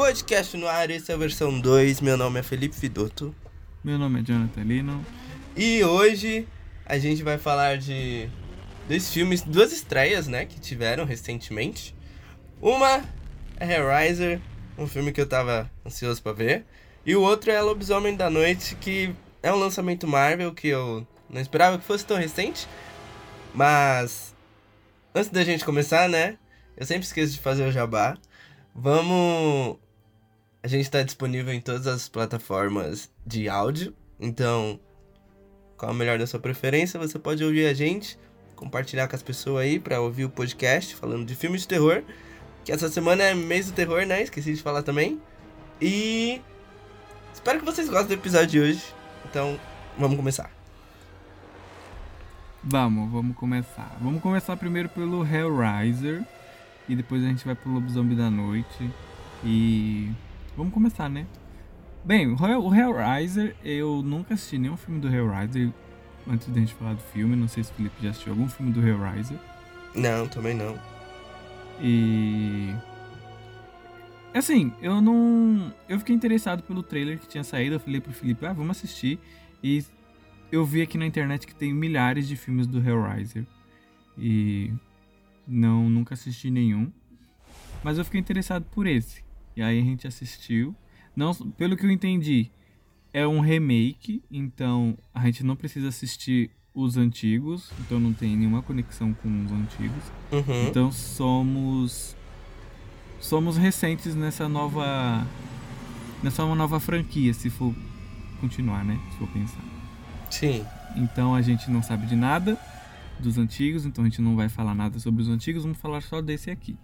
Podcast no ar, esse é a versão 2. Meu nome é Felipe Fidoto. Meu nome é Jonathan Lino. E hoje a gente vai falar de dois filmes, duas estreias, né, que tiveram recentemente. Uma é Hellraiser, um filme que eu tava ansioso para ver. E o outro é Lobisomem da Noite, que é um lançamento Marvel que eu não esperava que fosse tão recente. Mas antes da gente começar, né, eu sempre esqueço de fazer o jabá. Vamos. A gente está disponível em todas as plataformas de áudio. Então, qual a melhor da sua preferência? Você pode ouvir a gente, compartilhar com as pessoas aí para ouvir o podcast falando de filmes de terror. Que essa semana é mês do terror, né? Esqueci de falar também. E. Espero que vocês gostem do episódio de hoje. Então, vamos começar. Vamos, vamos começar. Vamos começar primeiro pelo Hellraiser. E depois a gente vai pro Lobisomem da Noite. E. Vamos começar, né? Bem, o Hellraiser, eu nunca assisti nenhum filme do Hellraiser antes da gente falar do filme. Não sei se o Felipe já assistiu algum filme do Hellraiser. Não, também não. E. Assim, eu não. Eu fiquei interessado pelo trailer que tinha saído. Eu falei pro Felipe, ah, vamos assistir. E eu vi aqui na internet que tem milhares de filmes do Hellraiser. E não, nunca assisti nenhum. Mas eu fiquei interessado por esse. E aí a gente assistiu. Não, pelo que eu entendi, é um remake, então a gente não precisa assistir os antigos, então não tem nenhuma conexão com os antigos. Uhum. Então somos somos recentes nessa nova nessa nova franquia, se for continuar, né? Se for pensar. Sim. Então a gente não sabe de nada dos antigos, então a gente não vai falar nada sobre os antigos, vamos falar só desse aqui.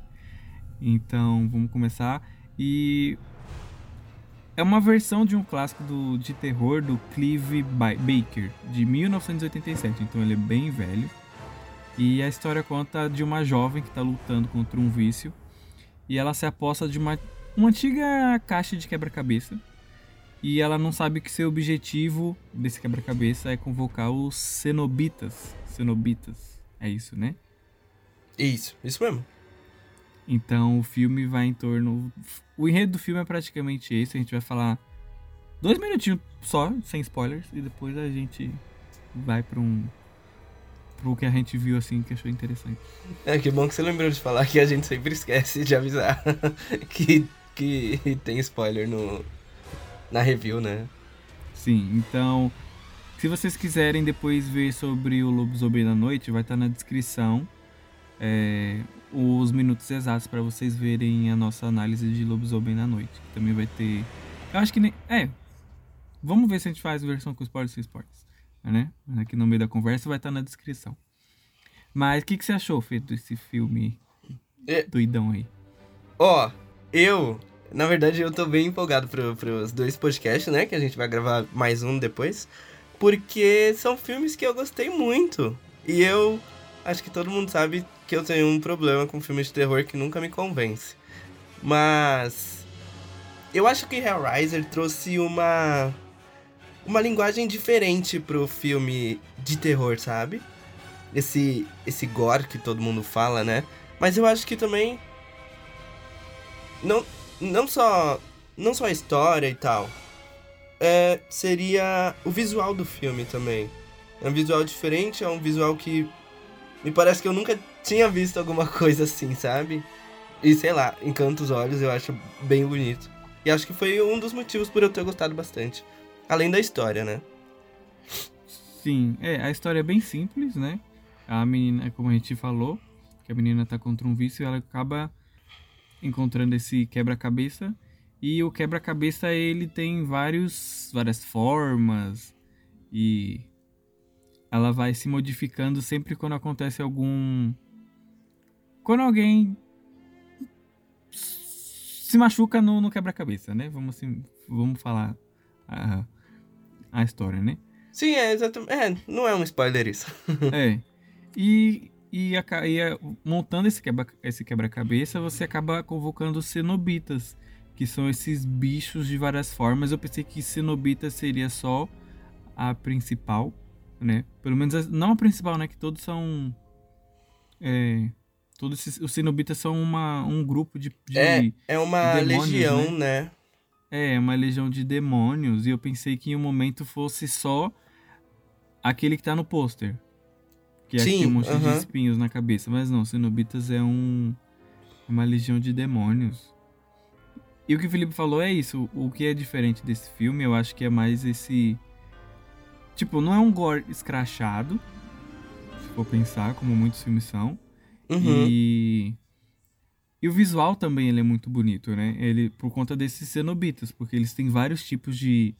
Então vamos começar e é uma versão de um clássico do, de terror do Clive Baker de 1987, então ele é bem velho. E a história conta de uma jovem que está lutando contra um vício e ela se aposta de uma, uma antiga caixa de quebra-cabeça e ela não sabe que seu objetivo desse quebra-cabeça é convocar os cenobitas. Cenobitas, é isso, né? Isso, isso mesmo. Então o filme vai em torno. O enredo do filme é praticamente esse. A gente vai falar dois minutinhos só, sem spoilers, e depois a gente vai para um. pro que a gente viu assim que achou interessante. É, que bom que você lembrou de falar que a gente sempre esquece de avisar que, que tem spoiler no, na review, né? Sim, então. Se vocês quiserem depois ver sobre o Lobisomem da Noite, vai estar na descrição é, os minutos exatos para vocês verem a nossa análise de Lobisomem da Noite. Que também vai ter. Eu acho que nem. É. Vamos ver se a gente faz versão com spoilers sem spoilers. Né? Aqui no meio da conversa vai estar na descrição. Mas o que, que você achou, feito desse filme É. doidão aí? Ó, eu. Na verdade, eu tô bem empolgado pro, pros dois podcasts, né? Que a gente vai gravar mais um depois. Porque são filmes que eu gostei muito. E eu acho que todo mundo sabe que eu tenho um problema com filmes de terror que nunca me convence. Mas. Eu acho que Hellraiser trouxe uma. Uma linguagem diferente pro filme de terror, sabe? Esse, esse gore que todo mundo fala, né? Mas eu acho que também. Não, não só. Não só a história e tal. É, seria o visual do filme também. É um visual diferente, é um visual que me parece que eu nunca tinha visto alguma coisa assim, sabe? E sei lá, encanta os olhos, eu acho bem bonito. E acho que foi um dos motivos por eu ter gostado bastante. Além da história, né? Sim, é, a história é bem simples, né? A menina, como a gente falou, que a menina tá contra um vício ela acaba encontrando esse quebra-cabeça. E o quebra-cabeça ele tem vários, várias formas e ela vai se modificando sempre quando acontece algum. Quando alguém se machuca no, no quebra-cabeça, né? Vamos, assim, vamos falar a, a história, né? Sim, é exatamente. É, não é um spoiler isso. é. E, e, a, e a, montando esse quebra, esse quebra-cabeça, você acaba convocando cenobitas, que são esses bichos de várias formas. Eu pensei que cenobita seria só a principal, né? Pelo menos não a principal, né? Que todos são é, Todos esses, os cenobitas são uma, um grupo de, de É, é uma de demônios, legião, né? É, uma legião de demônios. E eu pensei que em um momento fosse só aquele que tá no pôster. Que é Sim, aquele monte de aham. espinhos na cabeça. Mas não, Cenobitas é um. é uma legião de demônios. E o que o Felipe falou é isso. O que é diferente desse filme, eu acho que é mais esse. Tipo, não é um gore escrachado. Se for pensar, como muitos filmes são. Uhum. E. E o visual também ele é muito bonito, né? Ele, por conta desses cenobitas, porque eles têm vários tipos de,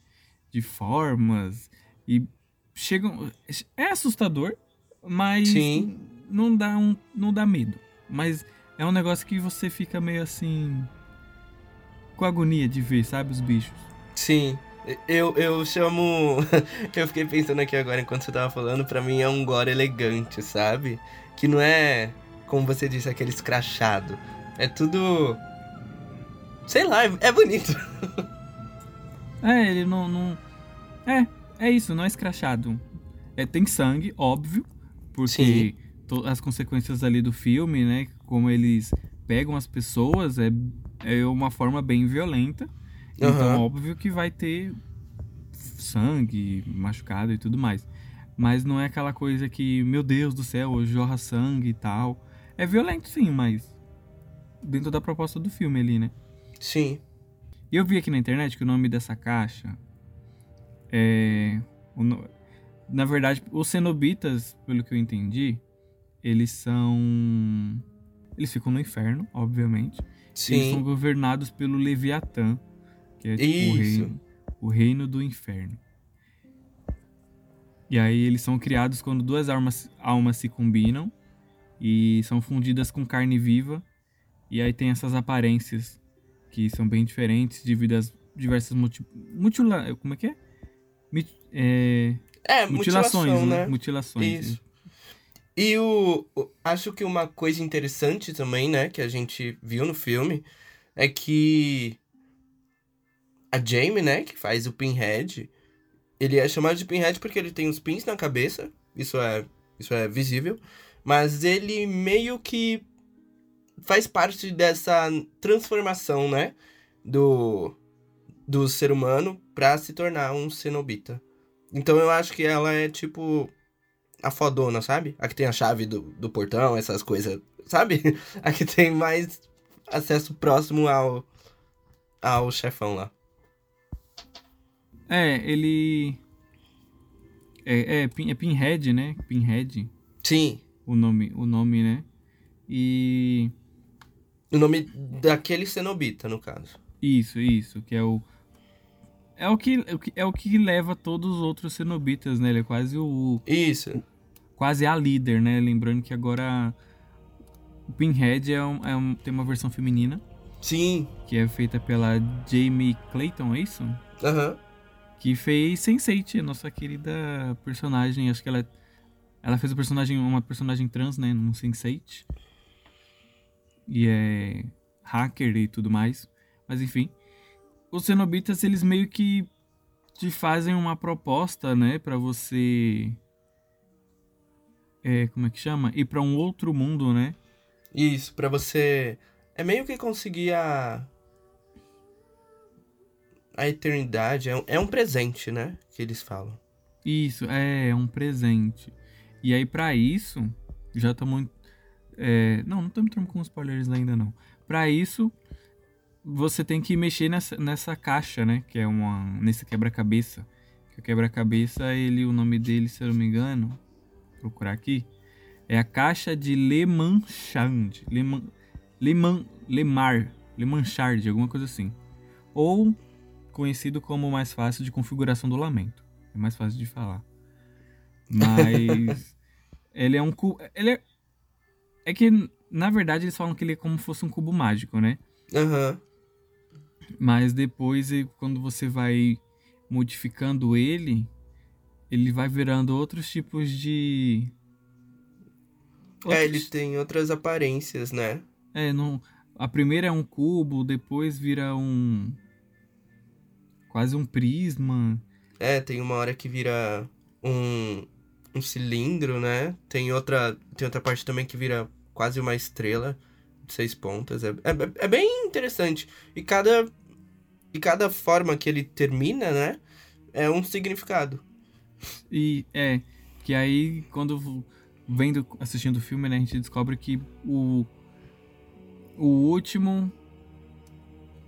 de formas e chegam. É assustador, mas Sim. não dá um, não dá medo. Mas é um negócio que você fica meio assim com agonia de ver, sabe, os bichos. Sim. Eu, eu chamo. eu fiquei pensando aqui agora enquanto você tava falando, pra mim é um gore elegante, sabe? Que não é, como você disse, aquele escrachado. É tudo. Sei lá, é, é bonito. É, ele não, não é, é isso, não é escrachado. É, tem sangue, óbvio, porque as consequências ali do filme, né, como eles pegam as pessoas, é, é uma forma bem violenta. Então, Aham. óbvio que vai ter sangue, machucado e tudo mais. Mas não é aquela coisa que, meu Deus do céu, jorra sangue e tal. É violento sim, mas dentro da proposta do filme ali, né? Sim. E eu vi aqui na internet que o nome dessa caixa é. no- Na verdade, os cenobitas, pelo que eu entendi, eles são. Eles ficam no inferno, obviamente. Eles são Sim. governados pelo Leviatã, que é tipo o reino, o reino do inferno. E aí eles são criados quando duas almas, almas se combinam e são fundidas com carne viva. E aí tem essas aparências que são bem diferentes devido às diversas multi, mutila, como é que é? É, É, mutilações, mutilação, né? né? Mutilações. Isso. E o, o- Acho que uma coisa interessante também, né, que a gente viu no filme, é que a Jamie, né, que faz o Pinhead, ele é chamado de Pinhead porque ele tem os pins na cabeça, isso é, isso é visível, mas ele meio que faz parte dessa transformação, né, do, do ser humano pra se tornar um cenobita. Então eu acho que ela é tipo a fodona, sabe? A que tem a chave do, do portão, essas coisas, sabe? A que tem mais acesso próximo ao, ao chefão lá. É, ele. É, é, é Pinhead, né? Pinhead, Sim, o nome, o nome, né? E. o nome daquele cenobita, no caso. Isso, isso, que é o. É o que, é o que leva todos os outros cenobitas, né? Ele é quase o. Isso, Quase a líder, né? Lembrando que agora. O Pinhead é um, é um- tem uma versão feminina, sim, que é feita pela Jamie Clayton, é isso? aham, que fez Sense8, a nossa querida personagem. Acho que ela, ela fez o personagem, uma personagem trans, né, no Sense8. E é hacker e tudo mais. Mas enfim, os cenobitas eles meio que te fazem uma proposta, né, para você é, como é que chama? Ir para um outro mundo, né? Isso, pra você. É meio que conseguir a. A eternidade. É um, é um presente, né? Que eles falam. Isso, é, é um presente. E aí, pra isso, já estamos. É, não, não estamos com spoilers ainda, não. Pra isso, você tem que mexer nessa, nessa caixa, né? Que é uma. Nesse quebra-cabeça. Que o quebra-cabeça, ele, o nome dele, se eu não me engano, vou procurar aqui. É a caixa de Le Manchard. Le, Man, Le, Man, Le Mar. Le Manchard, alguma coisa assim. Ou conhecido como mais fácil de configuração do lamento. É mais fácil de falar. Mas ele é um cubo. Ele é. É que, na verdade, eles falam que ele é como se fosse um cubo mágico, né? Aham. Mas depois, quando você vai modificando ele, ele vai virando outros tipos de. É, outros- ele tem outras aparências, né? É, não. A primeira é um cubo, depois vira um. Quase um prisma. É, tem uma hora que vira um, um cilindro, né? Tem outra, tem outra parte também que vira quase uma estrela de seis pontas. É, é, é bem interessante. E cada, e cada forma que ele termina, né? É um significado. E é. Que aí, quando vendo, assistindo o filme, né, a gente descobre que o. O último.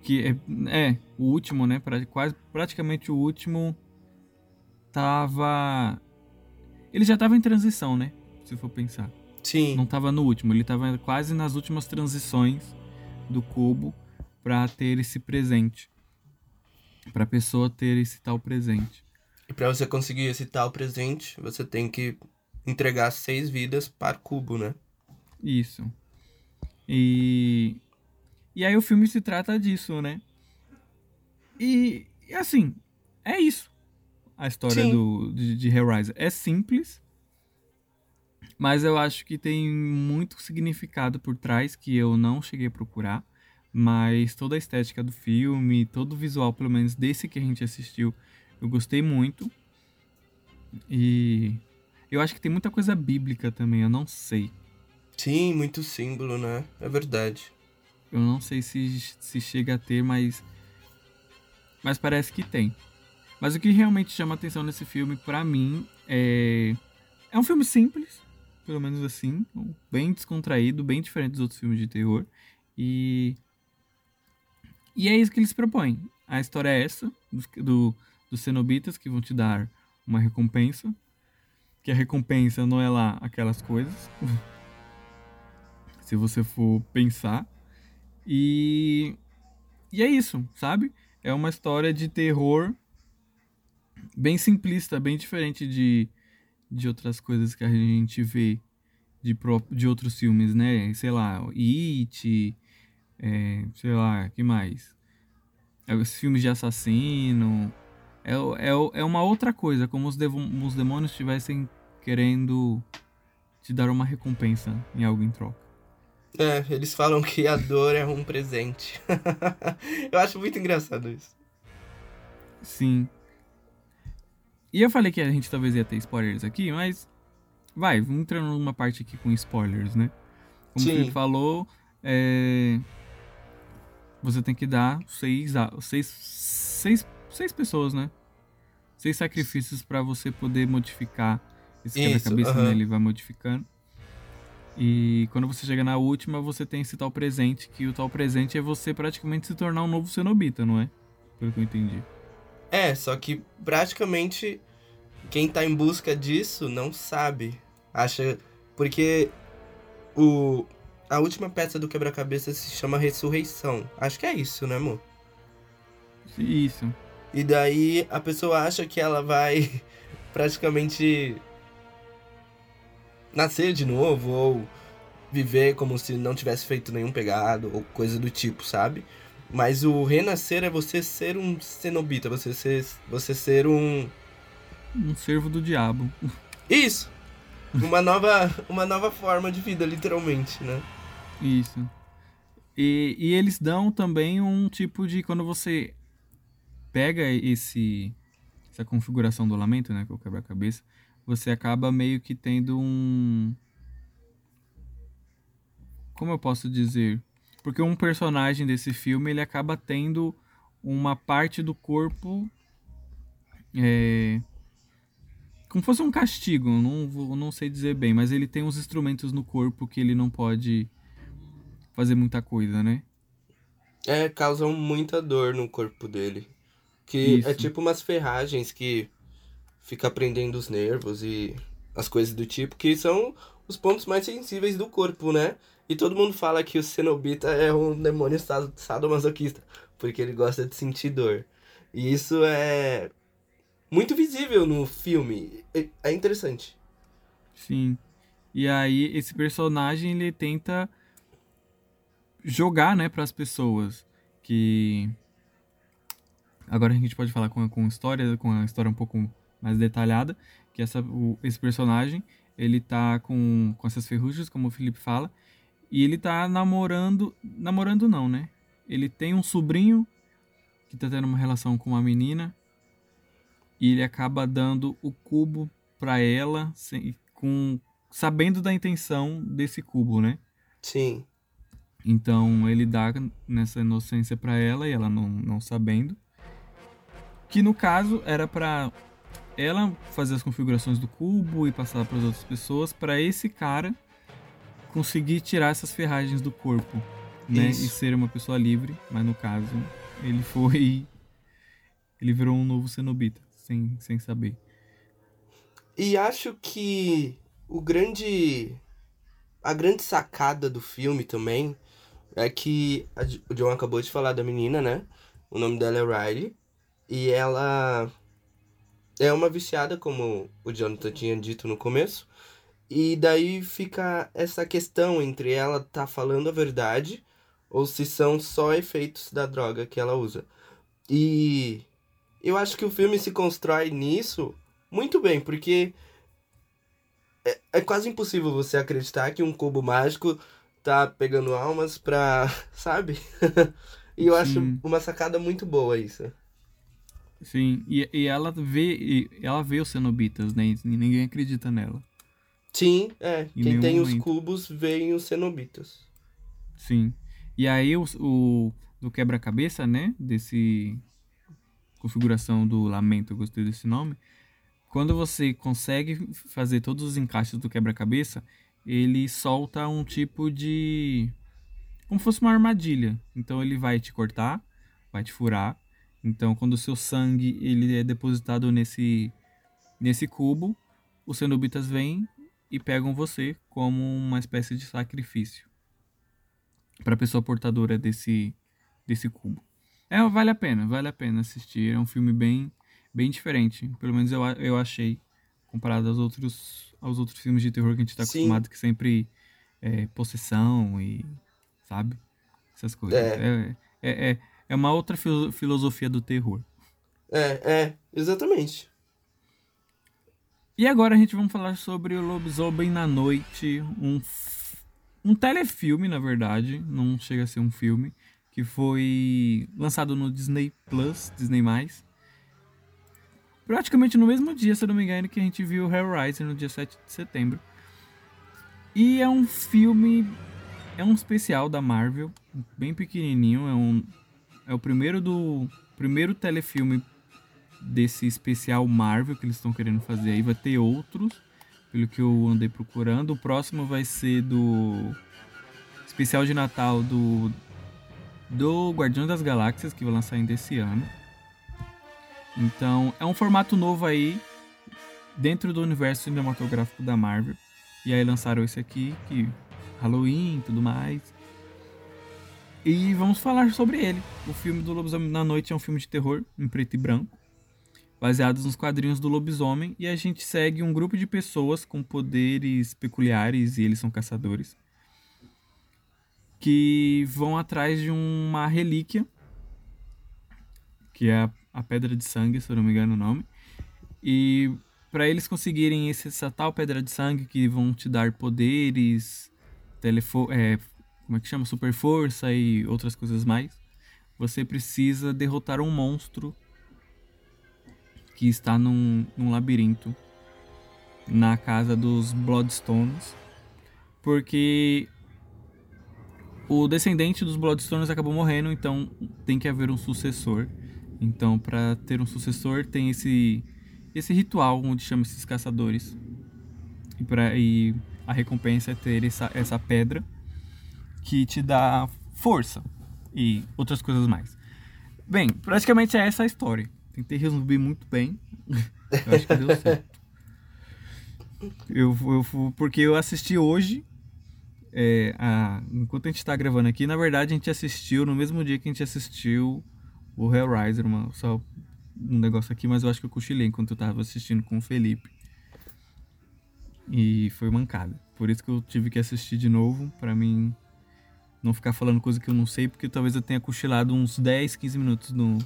Que é, é o último, né? Pra, quase, praticamente o último. Tava. Ele já tava em transição, né? Se for pensar. Sim. Não tava no último, ele tava quase nas últimas transições do cubo para ter esse presente. Pra pessoa ter esse tal presente. E para você conseguir esse tal presente, você tem que entregar seis vidas para cubo, né? Isso. E. E aí o filme se trata disso, né? E, e assim, é isso. A história do, de, de Hellraiser. É simples, mas eu acho que tem muito significado por trás que eu não cheguei a procurar. Mas toda a estética do filme, todo o visual, pelo menos desse que a gente assistiu, eu gostei muito. E eu acho que tem muita coisa bíblica também, eu não sei. Sim, muito símbolo, né? É verdade. Eu não sei se, se chega a ter, mas. Mas parece que tem. Mas o que realmente chama atenção nesse filme, para mim, é. É um filme simples, pelo menos assim. Bem descontraído, bem diferente dos outros filmes de terror. E. E é isso que eles propõem. A história é essa, do, do, dos cenobitas que vão te dar uma recompensa que a recompensa não é lá aquelas coisas. se você for pensar. E e é isso, sabe? É uma história de terror bem simplista, bem diferente de, de outras coisas que a gente vê de, de outros filmes, né? Sei lá, It, é, sei lá, que mais? É, os filmes de assassino. É, é, é uma outra coisa, como os, os demônios estivessem querendo te dar uma recompensa em algo em troca. É, eles falam que a dor é um presente. eu acho muito engraçado isso. Sim. E eu falei que a gente talvez ia ter spoilers aqui, mas. Vai, vamos entrar numa parte aqui com spoilers, né? Como Sim. o Felipe falou, é... você tem que dar seis, seis, seis, seis pessoas, né? Seis sacrifícios para você poder modificar esse quebra-cabeça, né? Ele vai modificando. E quando você chega na última, você tem esse tal presente, que o tal presente é você praticamente se tornar um novo cenobita, não é? Pelo que eu entendi. É, só que praticamente quem tá em busca disso não sabe. Acha. Porque o. A última peça do quebra-cabeça se chama Ressurreição. Acho que é isso, né, amor? Isso. E daí a pessoa acha que ela vai praticamente nascer de novo ou viver como se não tivesse feito nenhum pegado ou coisa do tipo, sabe? Mas o renascer é você ser um cenobita, você ser, você ser um um servo do diabo. Isso. Uma nova uma nova forma de vida, literalmente, né? Isso. E, e eles dão também um tipo de quando você pega esse essa configuração do lamento, né, que é o quebra-cabeça, você acaba meio que tendo um. Como eu posso dizer? Porque um personagem desse filme ele acaba tendo uma parte do corpo. É, como fosse um castigo, não, vou, não sei dizer bem, mas ele tem uns instrumentos no corpo que ele não pode fazer muita coisa, né? É, causam muita dor no corpo dele. Que é Isso. é tipo umas ferragens que fica prendendo os nervos e as coisas do tipo, que são os pontos mais sensíveis do corpo, né? E todo mundo fala que o Cenobita é um demônio sadomasoquista, porque ele gosta de sentir dor. E isso é muito visível no filme. É interessante. Sim. E aí esse personagem ele tenta jogar, né, para as pessoas que agora a gente pode falar com com história, com a história um pouco mais detalhada, que essa, o, esse personagem, ele tá com, com essas ferrugens, como o Felipe fala, e ele tá namorando, namorando não, né? Ele tem um sobrinho que tá tendo uma relação com uma menina, e ele acaba dando o cubo para ela, sem, com sabendo da intenção desse cubo, né? Sim. Então ele dá nessa inocência para ela e ela não, não sabendo. Que no caso era para ela fazer as configurações do cubo e passar para as outras pessoas, para esse cara conseguir tirar essas ferragens do corpo, né? Isso. E ser uma pessoa livre, mas no caso ele foi ele virou um novo cenobita, sem, sem saber. E acho que o grande. A grande sacada do filme também é que o John acabou de falar da menina, né? O nome dela é Riley. E ela é uma viciada, como o Jonathan tinha dito no começo. E daí fica essa questão entre ela tá falando a verdade ou se são só efeitos da droga que ela usa. E eu acho que o filme se constrói nisso muito bem, porque é, é quase impossível você acreditar que um cubo mágico tá pegando almas pra. sabe? e eu acho Sim. uma sacada muito boa isso. Sim, e, e ela vê e ela vê os cenobitas, né? E ninguém acredita nela. Sim, é. Em Quem tem os momento. cubos veem os cenobitas. Sim. E aí o, o do quebra-cabeça, né? Desse configuração do lamento, eu gostei desse nome. Quando você consegue fazer todos os encaixes do quebra-cabeça, ele solta um tipo de como fosse uma armadilha. Então ele vai te cortar, vai te furar. Então quando o seu sangue ele é depositado nesse nesse cubo, os cenobitas vêm e pegam você como uma espécie de sacrifício para pessoa portadora desse desse cubo. É, vale a pena, vale a pena assistir. É um filme bem bem diferente, pelo menos eu, a- eu achei comparado aos outros aos outros filmes de terror que a gente tá Sim. acostumado que sempre é possessão e sabe essas coisas. É. É, é, é, é uma outra filo- filosofia do terror. É, é, exatamente. E agora a gente vai falar sobre o Lobisomem na Noite, um, um telefilme, na verdade, não chega a ser um filme, que foi lançado no Disney Plus, Disney+. Praticamente no mesmo dia, se eu não me engano, que a gente viu Hellraiser no dia 7 de setembro. E é um filme, é um especial da Marvel, bem pequenininho, é um é o primeiro do primeiro telefilme desse especial Marvel que eles estão querendo fazer aí. Vai ter outros, pelo que eu andei procurando. O próximo vai ser do especial de Natal do do Guardião das Galáxias, que vai lançar ainda esse ano. Então, é um formato novo aí dentro do universo cinematográfico da Marvel. E aí lançaram esse aqui, que Halloween tudo mais. E vamos falar sobre ele. O filme do Lobisomem na Noite é um filme de terror em preto e branco baseados nos quadrinhos do lobisomem, e a gente segue um grupo de pessoas com poderes peculiares e eles são caçadores que vão atrás de uma relíquia que é a, a pedra de sangue, se eu não me engano o nome. E para eles conseguirem esse, essa tal pedra de sangue que vão te dar poderes, telefo é, como é que chama? Super força e outras coisas mais. Você precisa derrotar um monstro que está num, num labirinto na casa dos Bloodstones, porque o descendente dos Bloodstones acabou morrendo, então tem que haver um sucessor. Então, para ter um sucessor, tem esse esse ritual onde chama esses caçadores. E, pra, e a recompensa é ter essa, essa pedra que te dá força e outras coisas mais. Bem, praticamente é essa a história. Tentei resumir muito bem. Eu acho que deu certo. Eu, eu, porque eu assisti hoje. é, a- enquanto a gente tá gravando aqui, na verdade a gente assistiu no mesmo dia que a gente assistiu o Hellraiser, uma, só um negócio aqui, mas eu acho que eu cochilei enquanto eu tava assistindo com o Felipe. E foi mancada. Por isso que eu tive que assistir de novo, pra mim não ficar falando coisa que eu não sei, porque talvez eu tenha cochilado uns 10, 15 minutos no,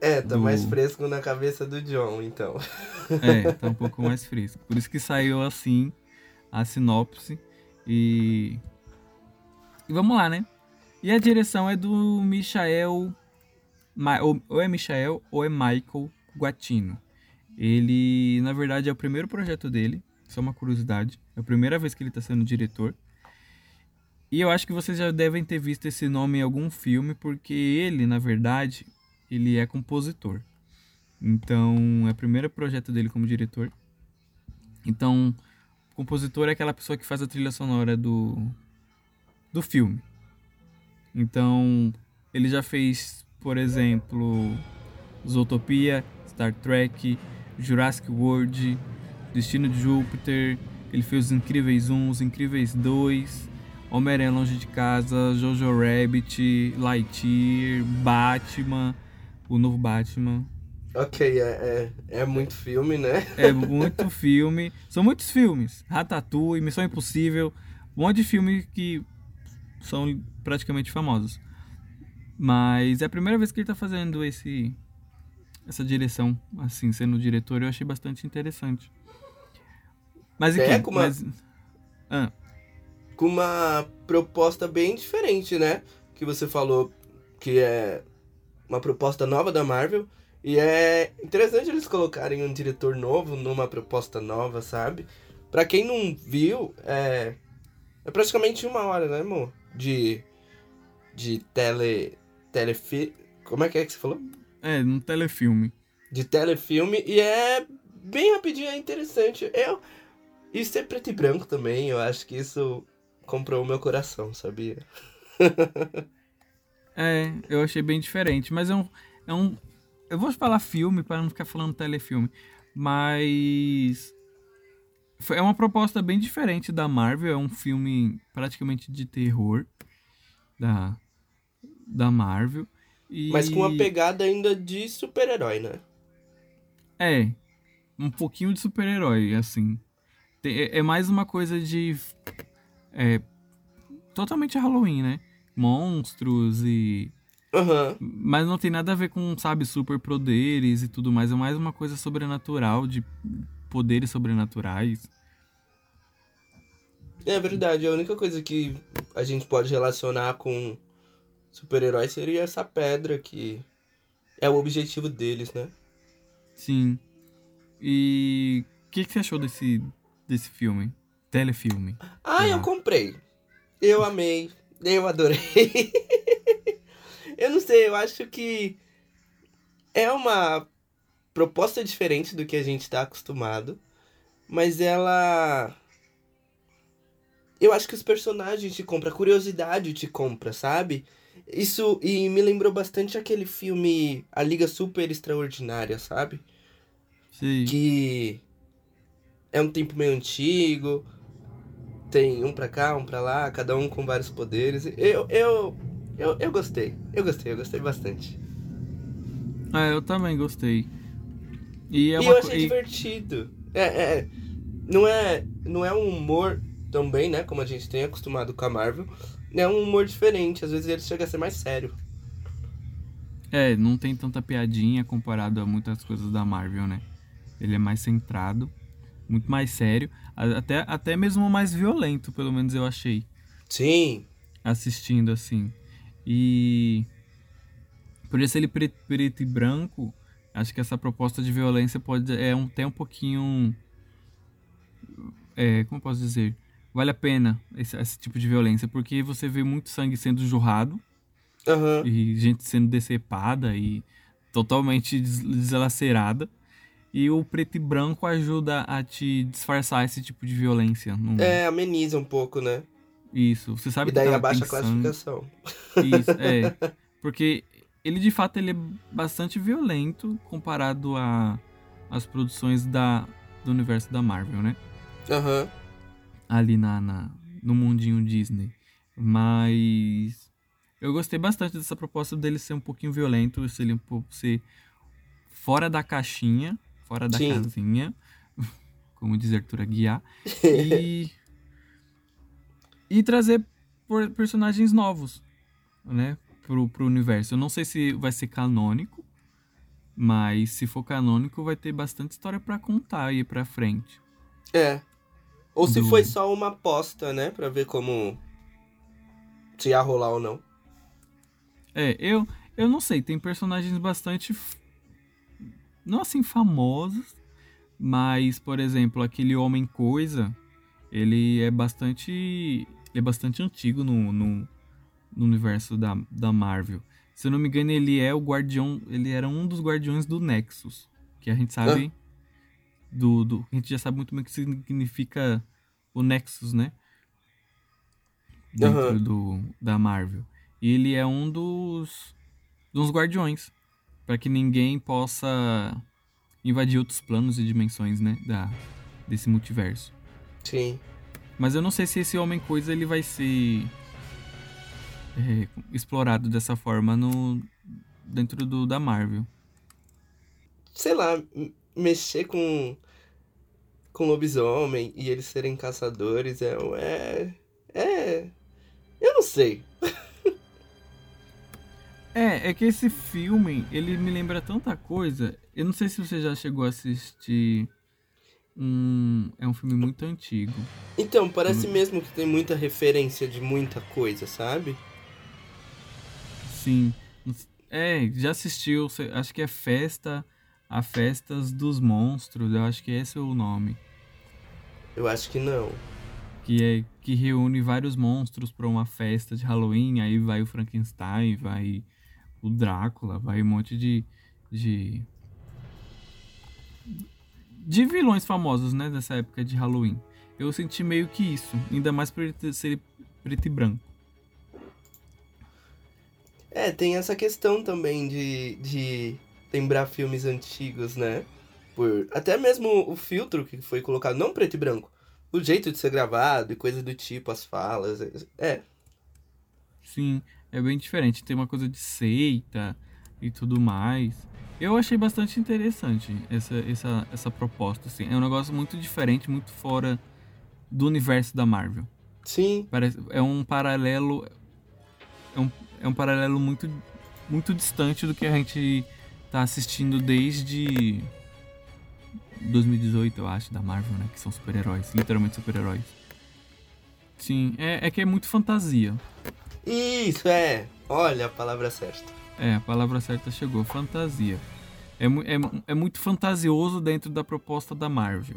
É, tá Do- mais fresco na cabeça do John, então. É, tá um pouco mais fresco. Por isso que saiu assim a sinopse. E. E vamos lá, né? E a direção é do Michael. Ou é Michael ou é Michael Guatino. Ele, na verdade, é o primeiro projeto dele. Só uma curiosidade. É a primeira vez que ele tá sendo diretor. E eu acho que vocês já devem ter visto esse nome em algum filme, porque ele, na verdade, ele é compositor. Então, é o primeiro projeto dele como diretor. Então, compositor é aquela pessoa que faz a trilha sonora do, do filme. Então, ele já fez, por exemplo, Zootopia, Star Trek, Jurassic World, Destino de Júpiter, ele fez Os Incríveis 1, Os Incríveis 2, Homem-Aranha Longe de Casa, Jojo Rabbit, Lightyear, Batman, o novo Batman. Ok, é, é, é muito filme, né? É muito filme. São muitos filmes. Ratatouille, Missão Impossível, um monte de filmes que são praticamente famosos. Mas é a primeira vez que ele tá fazendo esse essa direção, assim, sendo diretor, eu achei bastante interessante. Mas É, enfim, com uma- mas... Ah, Com uma proposta bem diferente, né? Que você falou que é uma proposta nova da Marvel. E é interessante eles colocarem um diretor novo numa proposta nova, sabe? Pra quem não viu, é. É praticamente uma hora, né, amor? De. De tele. Telefi... Como é que é que você falou? é, num telefilme. de telefilme e é bem rapidinho, é interessante. Eu isso é preto e branco também, eu acho que isso comprou o meu coração, sabia? É, eu achei bem diferente, mas é um, é um eu vou falar filme para não ficar falando telefilme, mas foi- é uma proposta bem diferente da Marvel, é um filme praticamente de terror da da Marvel. E, Mas com uma pegada ainda de super-herói, né? É, um pouquinho de super-herói, assim. É, é mais uma coisa de. É, totalmente Halloween, né? Monstros e. Aham. Mas não tem nada a ver com, sabe, superpoderes e tudo mais. É mais uma coisa sobrenatural, de poderes sobrenaturais. É verdade, a única coisa que a gente pode relacionar com super-herói seria essa pedra que é o objetivo deles, né? Sim. E. O que, que você achou desse, desse filme? Telefilme. Ah, eu comprei. Eu amei. Eu adorei. eu não sei, eu acho que é uma proposta diferente do que a gente tá acostumado. Mas ela. Eu acho que os personagens te compram, a curiosidade te compra, sabe? Isso. E me lembrou bastante aquele filme A Liga Super Extraordinária, sabe? Sei. que é um tempo meio antigo, tem um pra cá, um pra lá, cada um com vários poderes. Eu, eu, eu, eu gostei, eu gostei, eu gostei bastante. Ah, eu também gostei. E é e eu achei e- divertido. É, é, é. não é, não é um humor também, né, como a gente tem acostumado com a Marvel. É um humor diferente, às vezes ele chega a ser mais sério. É, não tem tanta piadinha comparado a muitas coisas da Marvel, né? Ele é mais centrado, muito mais sério, até, até mesmo mais violento, pelo menos eu achei, Sim, assistindo assim. E por isso ele preto, preto e branco, acho que essa proposta de violência pode é um, até um pouquinho. É, como posso dizer? Vale a pena esse, esse tipo de violência, porque você vê muito sangue sendo jorrado aham. e gente sendo decepada e totalmente des- deslacerada. E o preto e branco ajuda a te disfarçar esse tipo de violência. Não- É, ameniza um pouco, né? Isso, você sabe E daí que tá- abaixa a tem sangue. classificação. Isso, é. Porque ele de fato ele é bastante violento comparado a as produções da, do universo da Marvel, né? Aham. ali na, na- no mundinho Disney. Mas eu gostei bastante dessa proposta dele ser um pouquinho violento, ser um ser fora da caixinha, fora da Sim. casinha, como diz Arthur Aguiar, e e trazer por- personagens novos, né, pro, pro universo. Eu não sei se vai ser canônico, mas se for canônico vai ter bastante história pra contar aí pra frente. É. Ou se Do- foi só uma aposta, né? Pra ver como. Se ia rolar ou não. É, eu, eu não sei, tem personagens bastante. Não assim famosos, mas, por exemplo, aquele Homem Coisa, ele é bastante. Ele é bastante antigo no, no, no universo da, da Marvel. Se eu não me engano, ele é o guardião. Ele era um dos guardiões do Nexus. Que a gente sabe. Ah. Do, do, a gente já sabe muito bem o que significa o Nexus, né? Dentro uhum. do, da Marvel. E ele é um dos. dos guardiões. Para que ninguém possa invadir outros planos e dimensões, né? Da, desse multiverso. Sim. Mas eu não sei se esse Homem-Coisa ele vai ser é, explorado dessa forma no dentro do da Marvel. Sei lá, mexer com com lobisomem e eles serem caçadores é é é eu não sei. É, é que esse filme, ele me lembra tanta coisa. Eu não sei se você já chegou a assistir um, é um filme muito antigo. Então, parece hum. mesmo que tem muita referência de muita coisa, sabe? Sim. É, já assistiu, acho que é Festa, a Festas dos Monstros, eu acho que esse é o nome. Eu acho que não. Que é que reúne vários monstros para uma festa de Halloween, aí vai o Frankenstein, vai o Drácula, vai um monte de de de vilões famosos, né, dessa época de Halloween. Eu senti meio que isso, ainda mais por ele ser preto e branco. É, tem essa questão também de, de lembrar filmes antigos, né? Por até mesmo o filtro que foi colocado, não preto e branco, o jeito de ser gravado e coisa do tipo, as falas, é. Sim, é bem diferente. Tem uma coisa de seita e tudo mais. Eu achei bastante interessante essa, essa, essa proposta, assim. É um negócio muito diferente, muito fora do universo da Marvel. Sim. Parece, é um paralelo. É um, é um paralelo muito, muito distante do que a gente tá assistindo desde 2018, eu acho, da Marvel, né? Que são super-heróis, literalmente super-heróis. Sim, é, é que é muito fantasia. Isso, é. Olha a palavra certa. É, a palavra certa chegou. Fantasia. É, é, é muito fantasioso dentro da proposta da Marvel.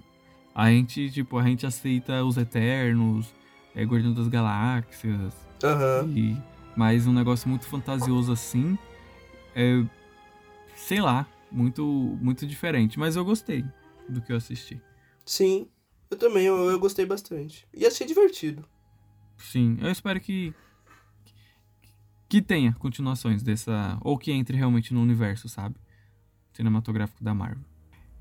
A gente, tipo, a gente aceita os Eternos, é, Guardião das Galáxias. Uhum. E, mas um negócio muito fantasioso assim. É, sei lá, muito, muito diferente. Mas eu gostei do que eu assisti. Sim, eu também, eu, eu gostei bastante. E achei divertido. Sim, eu espero que, que tenha continuações dessa. Ou que entre realmente no universo, sabe? Cinematográfico da Marvel.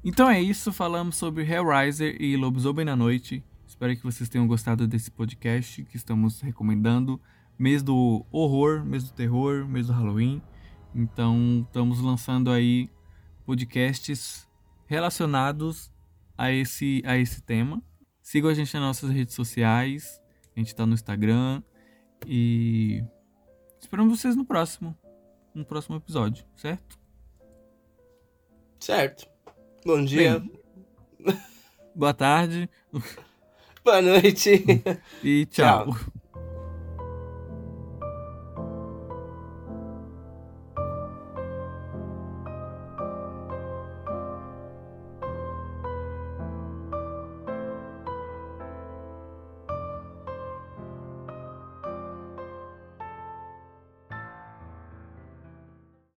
Então é isso, falamos sobre Hellraiser e Lobisomem na Noite. Espero que vocês tenham gostado desse podcast que estamos recomendando. Mês do horror, mês do terror, mês do Halloween. Então estamos lançando aí podcasts relacionados a esse, a esse tema. Sigam a gente nas nossas redes sociais. A gente está no Instagram. E Esperamos vocês no próximo. No próximo episódio, certo? Certo. Bom dia. Bem, boa tarde. Boa noite. E tchau. tchau.